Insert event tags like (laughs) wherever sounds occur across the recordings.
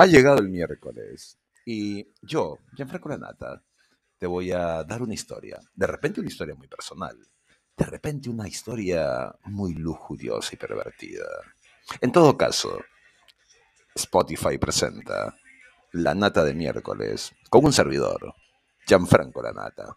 Ha llegado el miércoles y yo, Gianfranco Lanata, te voy a dar una historia. De repente una historia muy personal. De repente una historia muy lujuriosa y pervertida. En todo caso, Spotify presenta La Nata de miércoles con un servidor, Gianfranco Lanata.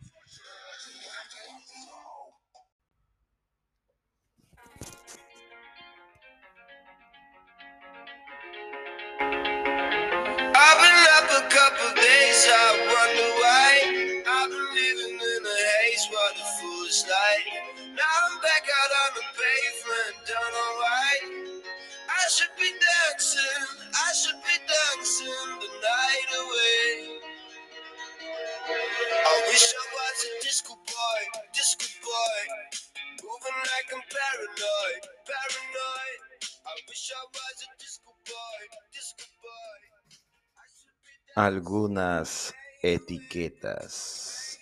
Algunas etiquetas.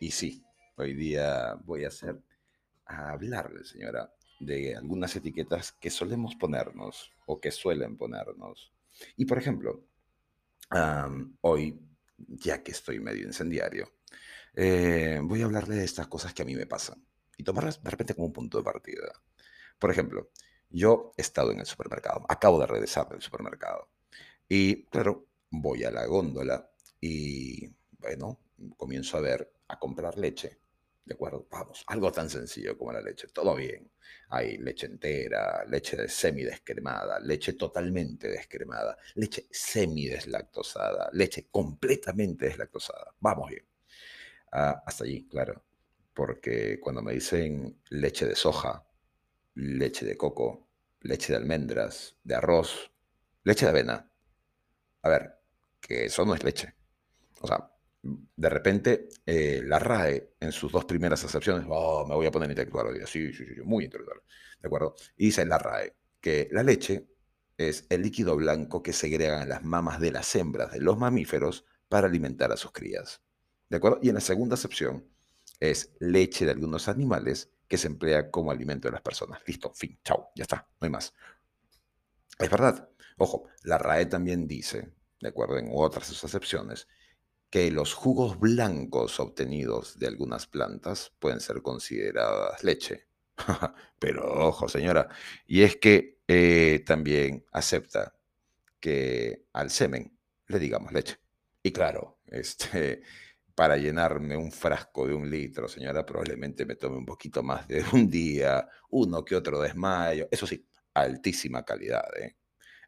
Y sí, hoy día voy a hacer a hablarle, señora, de algunas etiquetas que solemos ponernos o que suelen ponernos. Y por ejemplo, am, hoy, ya que estoy medio incendiario, eh, voy a hablarle de estas cosas que a mí me pasan y tomarlas de repente como un punto de partida. Por ejemplo, yo he estado en el supermercado, acabo de regresar del supermercado y claro, voy a la góndola y bueno, comienzo a ver, a comprar leche. ¿De acuerdo? Vamos, algo tan sencillo como la leche, todo bien. Hay leche entera, leche de semidescremada, leche totalmente descremada, leche semideslactosada, leche completamente deslactosada. Vamos bien. Ah, hasta allí, claro. Porque cuando me dicen leche de soja, leche de coco, leche de almendras, de arroz, leche de avena, a ver, que eso no es leche. O sea, de repente eh, la RAE en sus dos primeras acepciones, oh, me voy a poner intelectual hoy día, sí, sí, sí, muy intelectual, ¿de acuerdo? Y dice la RAE que la leche es el líquido blanco que segregan las mamas de las hembras de los mamíferos para alimentar a sus crías, ¿de acuerdo? Y en la segunda acepción es leche de algunos animales que se emplea como alimento de las personas. Listo, fin, chao, ya está, no hay más. Es verdad. Ojo, la RAE también dice, de acuerdo en otras acepciones, que los jugos blancos obtenidos de algunas plantas pueden ser consideradas leche. (laughs) Pero ojo, señora, y es que eh, también acepta que al semen le digamos leche. Y claro, este, para llenarme un frasco de un litro, señora, probablemente me tome un poquito más de un día, uno que otro desmayo. Eso sí, altísima calidad, ¿eh?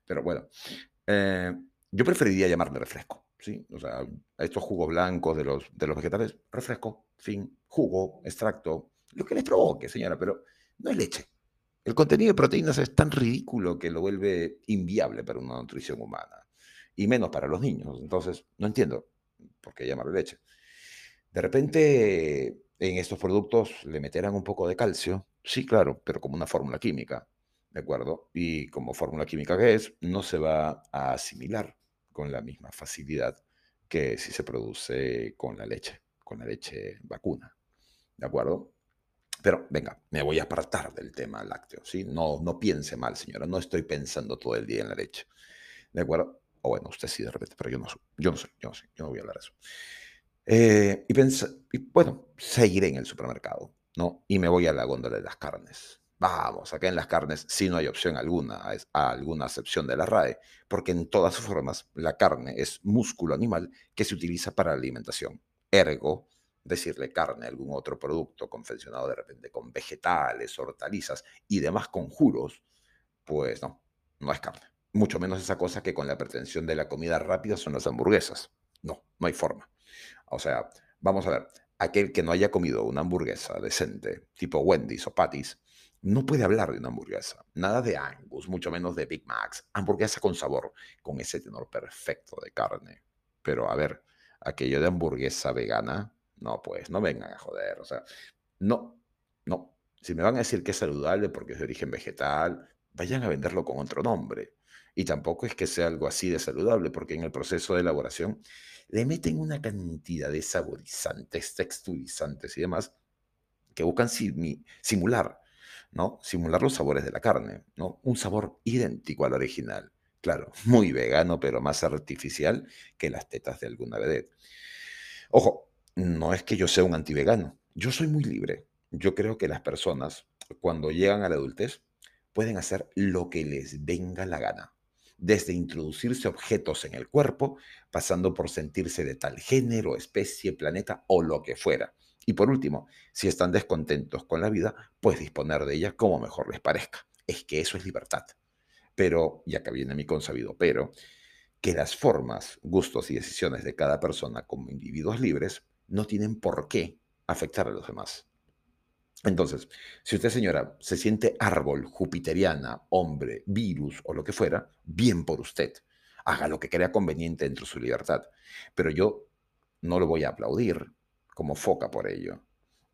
Pero bueno, eh, yo preferiría llamarle refresco, ¿sí? O sea, a estos jugos blancos de los, de los vegetales, refresco, fin, jugo, extracto, lo que les provoque, señora, pero no es leche. El contenido de proteínas es tan ridículo que lo vuelve inviable para una nutrición humana, y menos para los niños. Entonces, no entiendo por qué llamarle leche. De repente, en estos productos le meterán un poco de calcio, sí, claro, pero como una fórmula química, ¿de acuerdo? Y como fórmula química que es, no se va a asimilar con la misma facilidad que si se produce con la leche, con la leche vacuna, ¿de acuerdo? Pero venga, me voy a apartar del tema lácteo, ¿sí? No, no piense mal, señora, no estoy pensando todo el día en la leche, ¿de acuerdo? O bueno, usted sí de repente, pero yo no, soy- yo no sé, yo no sé, yo no voy a hablar de eso. Eh, y, y bueno, seguiré en el supermercado, ¿no? Y me voy a la góndola de las carnes. Vamos, acá en las carnes sí no hay opción alguna a, alguna excepción de la RAE, porque en todas sus formas la carne es músculo animal que se utiliza para la alimentación. Ergo, decirle carne a algún otro producto confeccionado de repente con vegetales, hortalizas y demás conjuros, pues no, no es carne. Mucho menos esa cosa que con la pretensión de la comida rápida son las hamburguesas. No, no hay forma. O sea, vamos a ver, aquel que no haya comido una hamburguesa decente, tipo Wendy's o Patty's, no puede hablar de una hamburguesa. Nada de Angus, mucho menos de Big Macs. Hamburguesa con sabor, con ese tenor perfecto de carne. Pero a ver, aquello de hamburguesa vegana, no, pues no vengan a joder. O sea, no, no. Si me van a decir que es saludable porque es de origen vegetal, vayan a venderlo con otro nombre. Y tampoco es que sea algo así de saludable, porque en el proceso de elaboración le meten una cantidad de saborizantes, texturizantes y demás que buscan simular, ¿no? Simular los sabores de la carne, ¿no? Un sabor idéntico al original. Claro, (laughs) muy vegano, pero más artificial que las tetas de alguna vedette. Ojo, no es que yo sea un antivegano, yo soy muy libre. Yo creo que las personas, cuando llegan a la adultez, pueden hacer lo que les venga la gana, desde introducirse objetos en el cuerpo, pasando por sentirse de tal género, especie, planeta o lo que fuera. Y por último, si están descontentos con la vida, pues disponer de ella como mejor les parezca. Es que eso es libertad. Pero, y acá viene mi consabido pero, que las formas, gustos y decisiones de cada persona como individuos libres no tienen por qué afectar a los demás. Entonces, si usted, señora, se siente árbol, jupiteriana, hombre, virus o lo que fuera, bien por usted. Haga lo que crea conveniente dentro de su libertad. Pero yo no lo voy a aplaudir como foca por ello.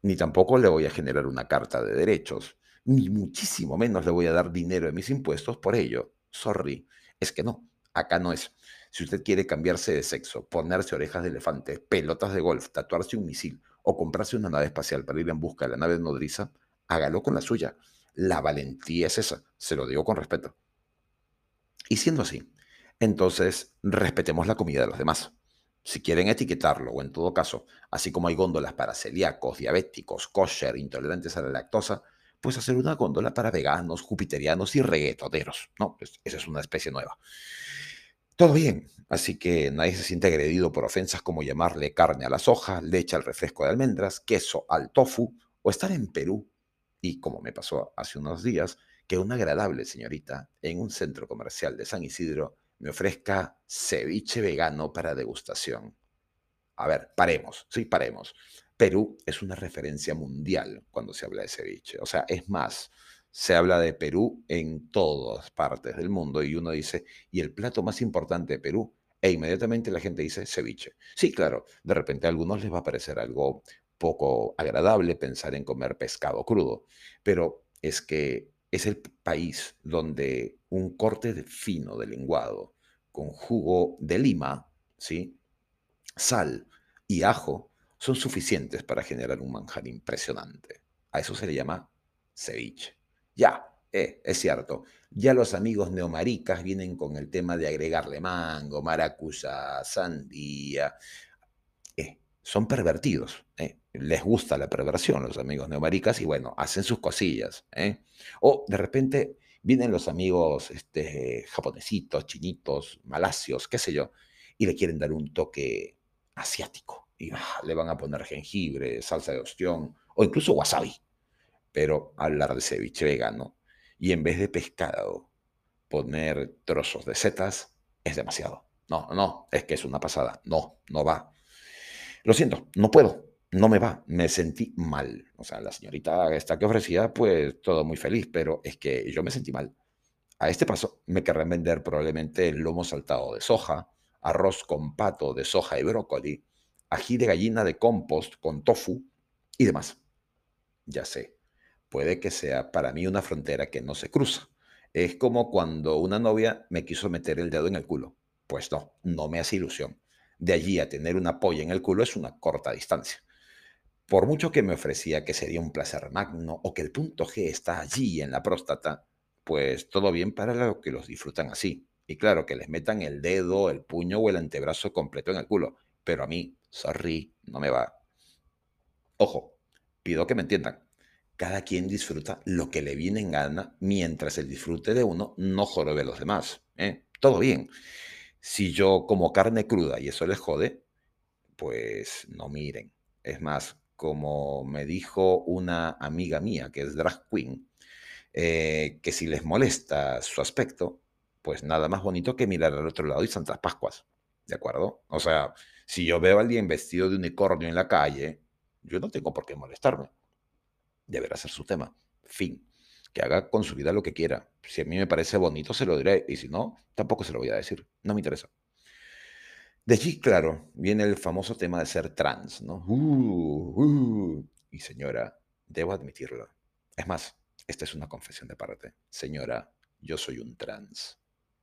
Ni tampoco le voy a generar una carta de derechos. Ni muchísimo menos le voy a dar dinero de mis impuestos por ello. Sorry. Es que no. Acá no es. Si usted quiere cambiarse de sexo, ponerse orejas de elefante, pelotas de golf, tatuarse un misil o comprarse una nave espacial para ir en busca de la nave nodriza, hágalo con la suya. La valentía es esa, se lo digo con respeto. Y siendo así, entonces respetemos la comida de los demás. Si quieren etiquetarlo, o en todo caso, así como hay góndolas para celíacos, diabéticos, kosher, intolerantes a la lactosa, pues hacer una góndola para veganos, jupiterianos y reggaetoneros. No, pues esa es una especie nueva. Todo bien, así que nadie se siente agredido por ofensas como llamarle carne a la soja, leche al refresco de almendras, queso al tofu o estar en Perú. Y como me pasó hace unos días, que una agradable señorita en un centro comercial de San Isidro me ofrezca ceviche vegano para degustación. A ver, paremos, sí, paremos. Perú es una referencia mundial cuando se habla de ceviche. O sea, es más, se habla de Perú en todas partes del mundo y uno dice, ¿y el plato más importante de Perú? E inmediatamente la gente dice ceviche. Sí, claro, de repente a algunos les va a parecer algo poco agradable pensar en comer pescado crudo, pero es que es el país donde un corte de fino de lenguado con jugo de lima, ¿sí? sal y ajo son suficientes para generar un manjar impresionante. A eso se le llama ceviche. Ya, eh, es cierto, ya los amigos neomaricas vienen con el tema de agregarle mango, maracuyá, sandía. Eh, son pervertidos. Eh. Les gusta la perversión los amigos neomaricas y bueno, hacen sus cosillas. O de repente vienen los amigos este, japonesitos, chinitos, malasios, qué sé yo, y le quieren dar un toque asiático. Y ah, le van a poner jengibre, salsa de ostión o incluso wasabi pero hablar de ceviche vegano y en vez de pescado poner trozos de setas es demasiado. No, no, es que es una pasada. No, no va. Lo siento, no puedo, no me va. Me sentí mal. O sea, la señorita esta que ofrecía, pues todo muy feliz, pero es que yo me sentí mal. A este paso me querrán vender probablemente el lomo saltado de soja, arroz con pato de soja y brócoli, ají de gallina de compost con tofu y demás. Ya sé, puede que sea para mí una frontera que no se cruza. Es como cuando una novia me quiso meter el dedo en el culo. Pues no, no me hace ilusión. De allí a tener una polla en el culo es una corta distancia. Por mucho que me ofrecía que sería un placer magno o que el punto G está allí en la próstata, pues todo bien para los que los disfrutan así. Y claro, que les metan el dedo, el puño o el antebrazo completo en el culo. Pero a mí, sorry, no me va. Ojo, pido que me entiendan cada quien disfruta lo que le viene en gana mientras el disfrute de uno no jorobe a los demás. ¿eh? Todo bien. Si yo como carne cruda y eso les jode, pues no miren. Es más, como me dijo una amiga mía que es drag queen, eh, que si les molesta su aspecto, pues nada más bonito que mirar al otro lado y Santas Pascuas. ¿De acuerdo? O sea, si yo veo a alguien vestido de unicornio en la calle, yo no tengo por qué molestarme deberá ser su tema. Fin. Que haga con su vida lo que quiera. Si a mí me parece bonito, se lo diré. Y si no, tampoco se lo voy a decir. No me interesa. De allí, claro, viene el famoso tema de ser trans, ¿no? Uh, uh. Y señora, debo admitirlo. Es más, esta es una confesión de parte. Señora, yo soy un trans.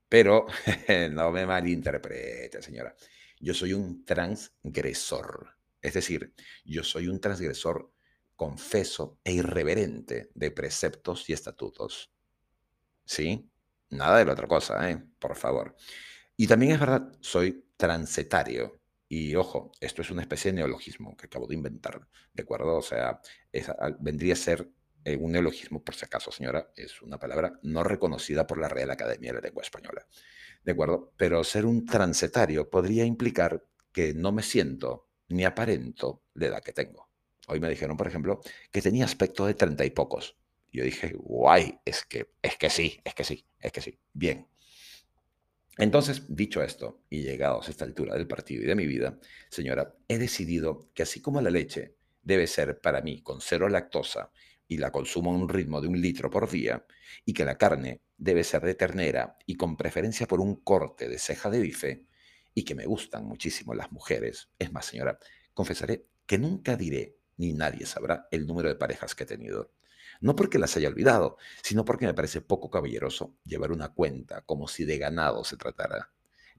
Pero (laughs) no me malinterprete, señora. Yo soy un transgresor. Es decir, yo soy un transgresor confeso e irreverente de preceptos y estatutos. ¿Sí? Nada de la otra cosa, ¿eh? Por favor. Y también es verdad, soy transetario. Y ojo, esto es una especie de neologismo que acabo de inventar, ¿de acuerdo? O sea, vendría a ser eh, un neologismo, por si acaso, señora, es una palabra no reconocida por la Real Academia de la Lengua Española, ¿de acuerdo? Pero ser un transetario podría implicar que no me siento ni aparento la edad que tengo. Hoy me dijeron, por ejemplo, que tenía aspecto de treinta y pocos. Yo dije, guay, es que, es que sí, es que sí, es que sí. Bien. Entonces, dicho esto, y llegados a esta altura del partido y de mi vida, señora, he decidido que así como la leche debe ser para mí con cero lactosa y la consumo a un ritmo de un litro por día, y que la carne debe ser de ternera y con preferencia por un corte de ceja de bife, y que me gustan muchísimo las mujeres. Es más, señora, confesaré que nunca diré, ni nadie sabrá, el número de parejas que he tenido. No porque las haya olvidado, sino porque me parece poco caballeroso llevar una cuenta como si de ganado se tratara.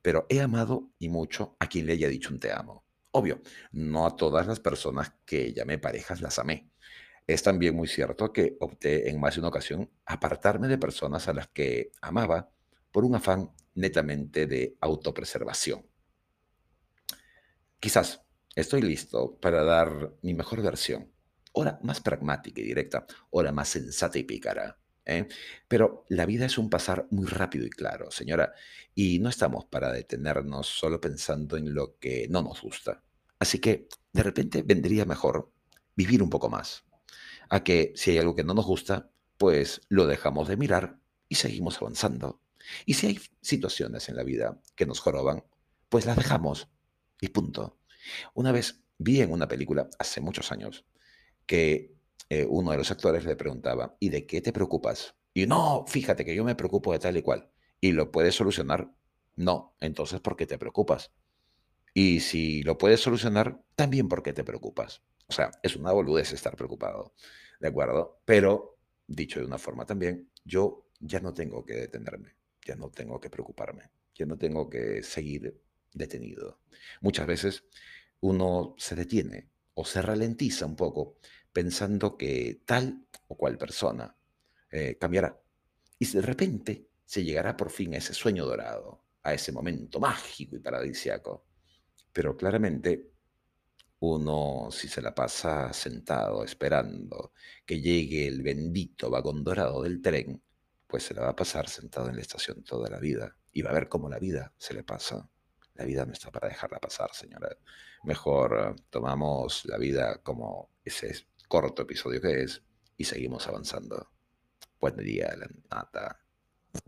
Pero he amado y mucho a quien le haya dicho un te amo. Obvio, no a todas las personas que llamé parejas las amé. Es también muy cierto que opté en más de una ocasión apartarme de personas a las que amaba por un afán netamente de autopreservación. Quizás estoy listo para dar mi mejor versión, hora más pragmática y directa, hora más sensata y pícara. ¿eh? Pero la vida es un pasar muy rápido y claro, señora, y no estamos para detenernos solo pensando en lo que no nos gusta. Así que de repente vendría mejor vivir un poco más, a que si hay algo que no nos gusta, pues lo dejamos de mirar y seguimos avanzando. Y si hay situaciones en la vida que nos joroban, pues las dejamos y punto. Una vez vi en una película hace muchos años que eh, uno de los actores le preguntaba, ¿y de qué te preocupas? Y no, fíjate que yo me preocupo de tal y cual. ¿Y lo puedes solucionar? No, entonces ¿por qué te preocupas? Y si lo puedes solucionar, también ¿por qué te preocupas? O sea, es una boludez estar preocupado, ¿de acuerdo? Pero, dicho de una forma también, yo ya no tengo que detenerme, ya no tengo que preocuparme, ya no tengo que seguir detenido. Muchas veces uno se detiene o se ralentiza un poco pensando que tal o cual persona eh, cambiará. Y de repente se llegará por fin a ese sueño dorado, a ese momento mágico y paradisiaco. Pero claramente uno, si se la pasa sentado esperando que llegue el bendito vagón dorado del tren, pues se la va a pasar sentado en la estación toda la vida y va a ver cómo la vida se le pasa. La vida no está para dejarla pasar, señora. Mejor eh, tomamos la vida como ese corto episodio que es y seguimos avanzando. Buen día, nata.